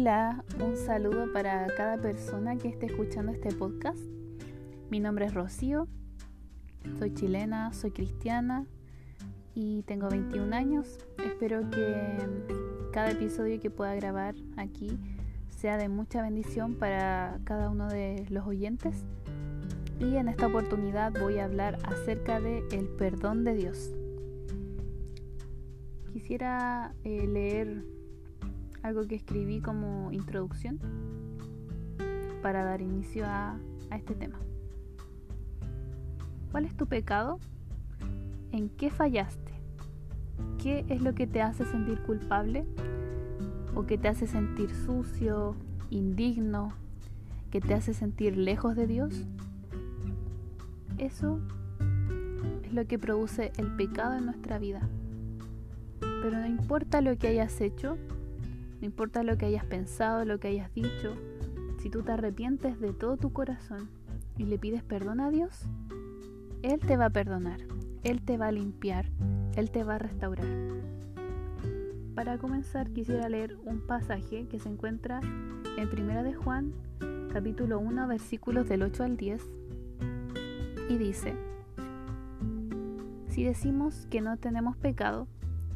Hola, un saludo para cada persona que esté escuchando este podcast. Mi nombre es Rocío, soy chilena, soy cristiana y tengo 21 años. Espero que cada episodio que pueda grabar aquí sea de mucha bendición para cada uno de los oyentes. Y en esta oportunidad voy a hablar acerca de perdón de Dios. Quisiera eh, leer algo que escribí como introducción para dar inicio a, este tema. ¿Cuál es tu pecado? ¿En qué fallaste? ¿Qué es lo que te hace sentir culpable? ¿O que te hace sentir sucio, indigno? ¿Que te hace sentir lejos de Dios? Eso es lo que produce el pecado en nuestra vida. Pero no importa lo que hayas hecho, no importa lo que hayas pensado, lo que hayas dicho, si tú te arrepientes de todo tu corazón y le pides perdón a Dios, Él te va a perdonar, Él te va a limpiar, Él te va a restaurar. Para comenzar quisiera leer un pasaje que se encuentra en 1 de Juan, capítulo 1, versículos del 8 al 10, y dice, si decimos que no tenemos pecado,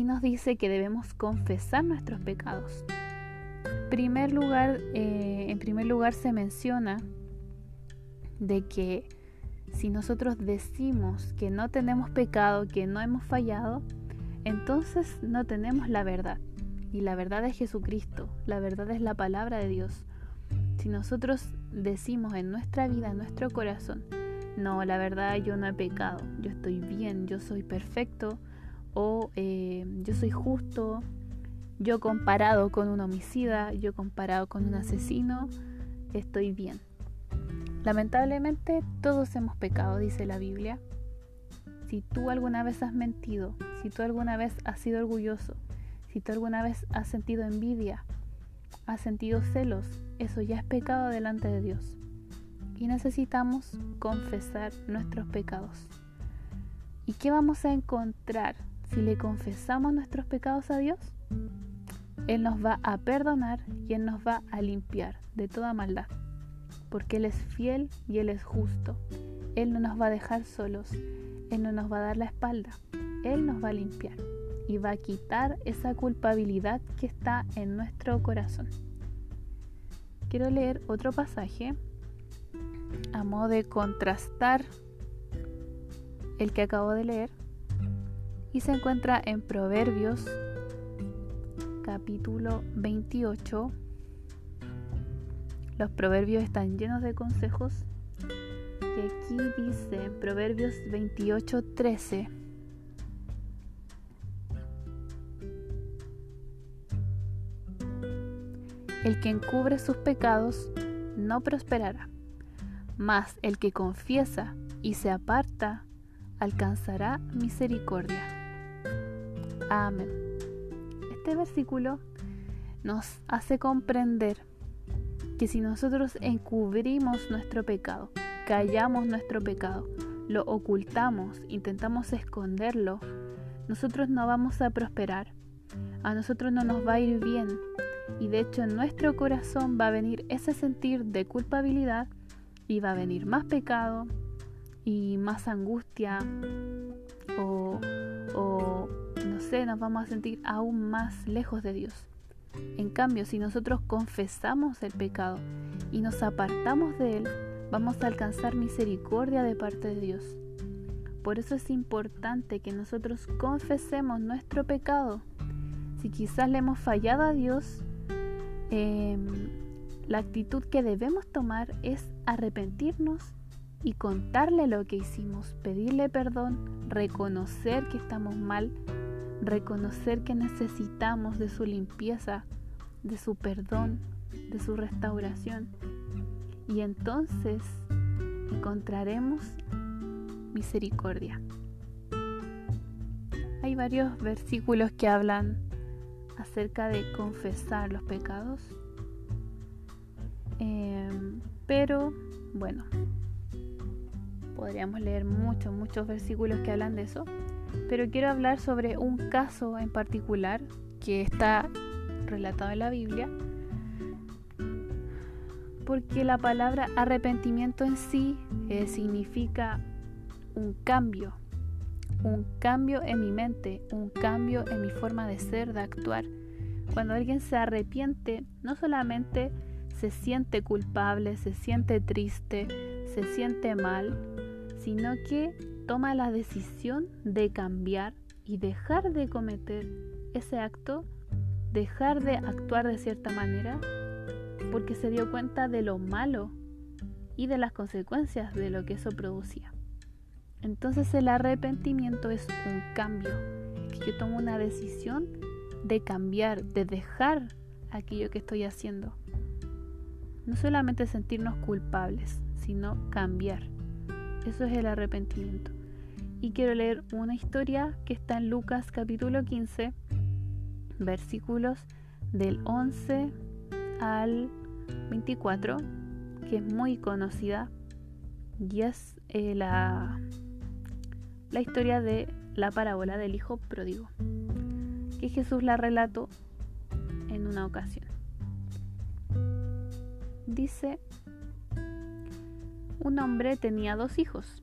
y nos dice que debemos confesar nuestros pecados. Primer lugar, eh, en primer lugar se menciona de que si nosotros decimos que no tenemos pecado, que no hemos fallado, entonces no tenemos la verdad. Y la verdad es Jesucristo, la verdad es la palabra de Dios. Si nosotros decimos en nuestra vida, en nuestro corazón, no, la verdad yo no he pecado, yo estoy bien, yo soy perfecto, o eh, yo soy justo, yo comparado con un homicida, yo comparado con un asesino, estoy bien. Lamentablemente todos hemos pecado, dice la Biblia. Si tú alguna vez has mentido, si tú alguna vez has sido orgulloso, si tú alguna vez has sentido envidia, has sentido celos, eso ya es pecado delante de Dios. Y necesitamos confesar nuestros pecados. ¿Y qué vamos a encontrar si le confesamos nuestros pecados a Dios, Él nos va a perdonar y Él nos va a limpiar de toda maldad, porque Él es fiel y Él es justo. Él no nos va a dejar solos, Él no nos va a dar la espalda, Él nos va a limpiar y va a quitar esa culpabilidad que está en nuestro corazón. Quiero leer otro pasaje a modo de contrastar el que acabo de leer y se encuentra en Proverbios capítulo 28. Los proverbios están llenos de consejos y aquí dice Proverbios 28, 13. El que encubre sus pecados no prosperará, mas el que confiesa y se aparta alcanzará misericordia. Amén. Este versículo nos hace comprender que si nosotros encubrimos nuestro pecado, callamos nuestro pecado, lo ocultamos, intentamos esconderlo, nosotros no vamos a prosperar, a nosotros no nos va a ir bien y de hecho en nuestro corazón va a venir ese sentir de culpabilidad y va a venir más pecado y más angustia nos vamos a sentir aún más lejos de Dios. En cambio, si nosotros confesamos el pecado y nos apartamos de él, vamos a alcanzar misericordia de parte de Dios. Por eso es importante que nosotros confesemos nuestro pecado. Si quizás le hemos fallado a Dios, em, la actitud que debemos tomar es arrepentirnos y contarle lo que hicimos, pedirle perdón, reconocer que estamos mal reconocer que necesitamos de su limpieza, de su perdón, de su restauración. Y entonces encontraremos misericordia. Hay varios versículos que hablan acerca de confesar los pecados, em, pero bueno, podríamos leer muchos, muchos versículos que hablan de eso, pero quiero hablar sobre un caso en particular que está relatado en la Biblia, porque la palabra arrepentimiento en sí eh, significa un cambio, un cambio en mi mente, un cambio en mi forma de ser, de actuar. Cuando alguien se arrepiente, no solamente se siente culpable, se siente triste, se siente mal, sino que toma la decisión de cambiar y dejar de cometer ese acto, dejar de actuar de cierta manera, porque se dio cuenta de lo malo y de las consecuencias de lo que eso producía. Entonces el arrepentimiento es un cambio, que yo tomo una decisión de cambiar, de dejar aquello que estoy haciendo. No solamente sentirnos culpables, sino cambiar. Eso es el arrepentimiento. Y quiero leer una historia que está en Lucas capítulo 15, versículos del 11 al 24, que es muy conocida y es eh, la, la historia de la parábola del hijo pródigo, que Jesús la relató en una ocasión. Dice un hombre tenía dos hijos,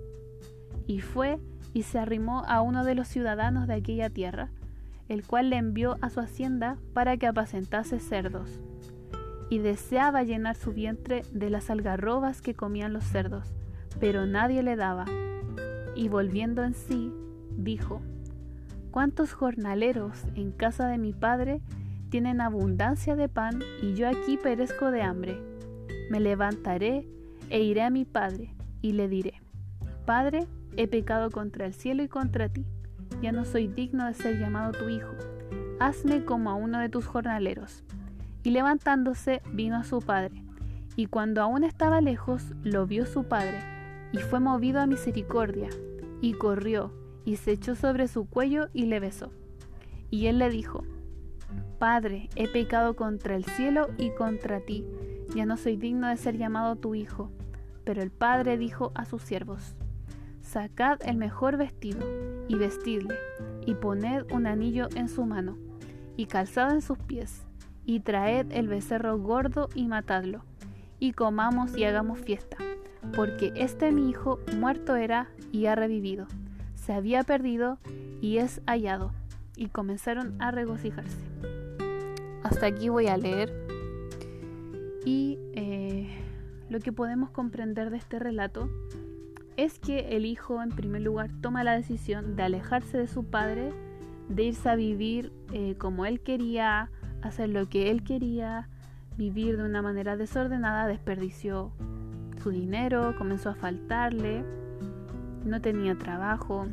Y fue y se arrimó a uno de los ciudadanos de aquella tierra, el cual le envió a su hacienda para que apacentase cerdos. Y deseaba llenar su vientre de las algarrobas que comían los cerdos, pero nadie le daba. Y volviendo en sí, dijo, ¿Cuántos jornaleros en casa de mi padre tienen abundancia de pan y yo aquí perezco de hambre? Me levantaré e iré a mi padre y le diré, Padre, he pecado contra el cielo y contra ti, ya no soy digno de ser llamado tu hijo, hazme como a uno de tus jornaleros. Y levantándose vino a su padre, y cuando aún estaba lejos lo vio su padre, y fue movido a misericordia, y corrió, y se echó sobre su cuello y le besó. Y él le dijo, Padre, he pecado contra el cielo y contra ti, ya no soy digno de ser llamado tu hijo. Pero el padre dijo a sus siervos, Sacad el mejor vestido y vestidle, y poned un anillo en su mano, y calzado en sus pies, y traed el becerro gordo y matadlo, y comamos y hagamos fiesta, porque este mi hijo muerto era y ha revivido, se había perdido y es hallado, y comenzaron a regocijarse. Hasta aquí voy a leer y eh, lo que podemos comprender de este relato es que el hijo en primer lugar toma la decisión de alejarse de su padre, de irse a vivir eh, como él quería, hacer lo que él quería, vivir de una manera desordenada, desperdició su dinero, comenzó a faltarle, no tenía trabajo,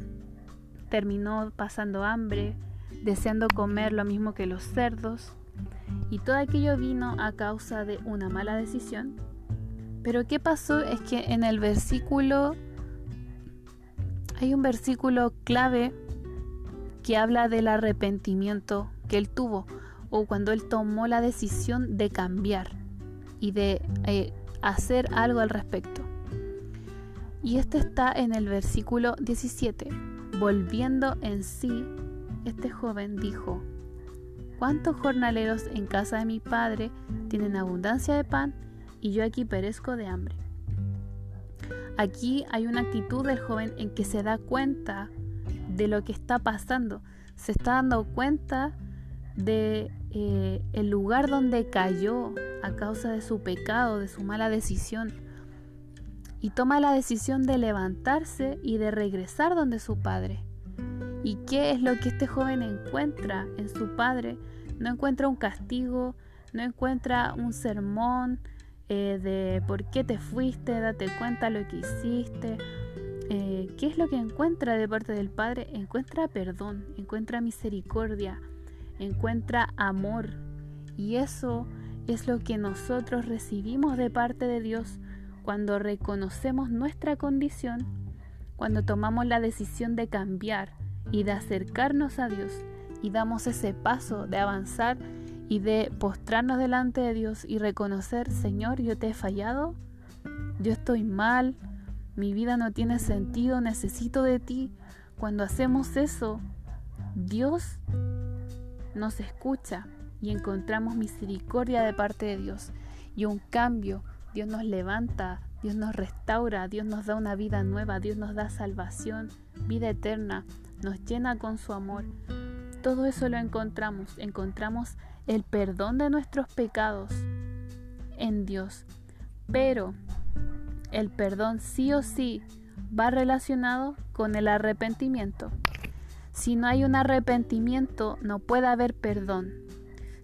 terminó pasando hambre, deseando comer lo mismo que los cerdos, y todo aquello vino a causa de una mala decisión pero ¿qué pasó? Es que en el versículo hay un versículo clave que habla del arrepentimiento que él tuvo o cuando él tomó la decisión de cambiar y de eh, hacer algo al respecto. Y este está en el versículo 17. Volviendo en sí, este joven dijo, ¿cuántos jornaleros en casa de mi padre tienen abundancia de pan y yo aquí perezco de hambre. Aquí hay una actitud del joven en que se da cuenta de lo que está pasando, se está dando cuenta de eh, el lugar donde cayó a causa de su pecado, de su mala decisión, y toma la decisión de levantarse y de regresar donde su padre. ¿Y qué es lo que este joven encuentra en su padre? No encuentra un castigo, no encuentra un sermón eh, de por qué te fuiste, date cuenta lo que hiciste. Eh, ¿Qué es lo que encuentra de parte del Padre? Encuentra perdón, encuentra misericordia, encuentra amor. Y eso es lo que nosotros recibimos de parte de Dios cuando reconocemos nuestra condición, cuando tomamos la decisión de cambiar y de acercarnos a Dios y damos ese paso de avanzar y de postrarnos delante de Dios y reconocer, Señor, yo te he fallado, yo estoy mal, mi vida no tiene sentido, necesito de ti. Cuando hacemos eso, Dios nos escucha y encontramos misericordia de parte de Dios y un cambio. Dios nos levanta, Dios nos restaura, Dios nos da una vida nueva, Dios nos da salvación, vida eterna, nos llena con su amor. Todo eso lo encontramos, encontramos el perdón de nuestros pecados en Dios. Pero el perdón sí o sí va relacionado con el arrepentimiento. Si no hay un arrepentimiento, no puede haber perdón.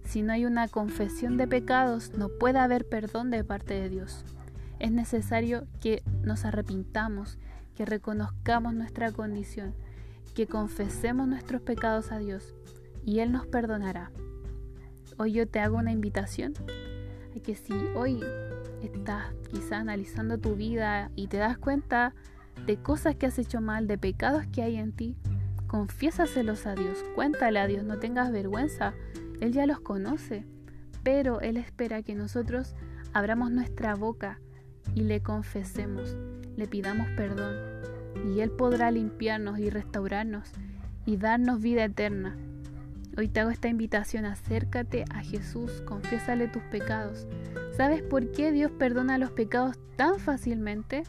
Si no hay una confesión de pecados, no puede haber perdón de parte de Dios. Es necesario que nos arrepintamos, que reconozcamos nuestra condición, que confesemos nuestros pecados a Dios y Él nos perdonará. Hoy yo te hago una invitación a que si hoy estás quizá analizando tu vida y te das cuenta de cosas que has hecho mal, de pecados que hay en ti, confiésaselos a Dios, cuéntale a Dios, no tengas vergüenza, Él ya los conoce, pero Él espera que nosotros abramos nuestra boca y le confesemos, le pidamos perdón, y Él podrá limpiarnos y restaurarnos y darnos vida eterna. Hoy te hago esta invitación, acércate a Jesús, confiésale tus pecados. ¿Sabes por qué Dios perdona los pecados tan fácilmente?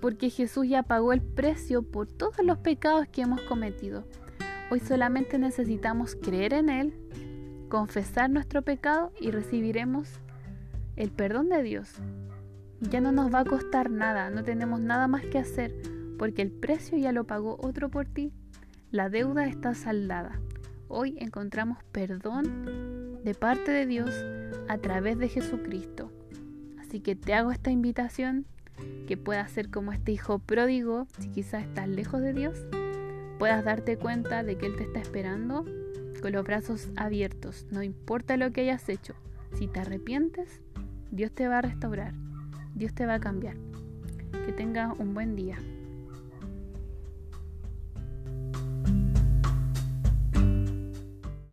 Porque Jesús ya pagó el precio por todos los pecados que hemos cometido. Hoy solamente necesitamos creer en Él, confesar nuestro pecado y recibiremos el perdón de Dios. Ya no nos va a costar nada, no tenemos nada más que hacer, porque el precio ya lo pagó otro por ti. La deuda está saldada hoy encontramos perdón de parte de Dios a través de Jesucristo. Así que te hago esta invitación que puedas ser como este hijo pródigo, si quizás estás lejos de Dios, puedas darte cuenta de que Él te está esperando con los brazos abiertos, no importa lo que hayas hecho, si te arrepientes, Dios te va a restaurar, Dios te va a cambiar. Que tengas un buen día.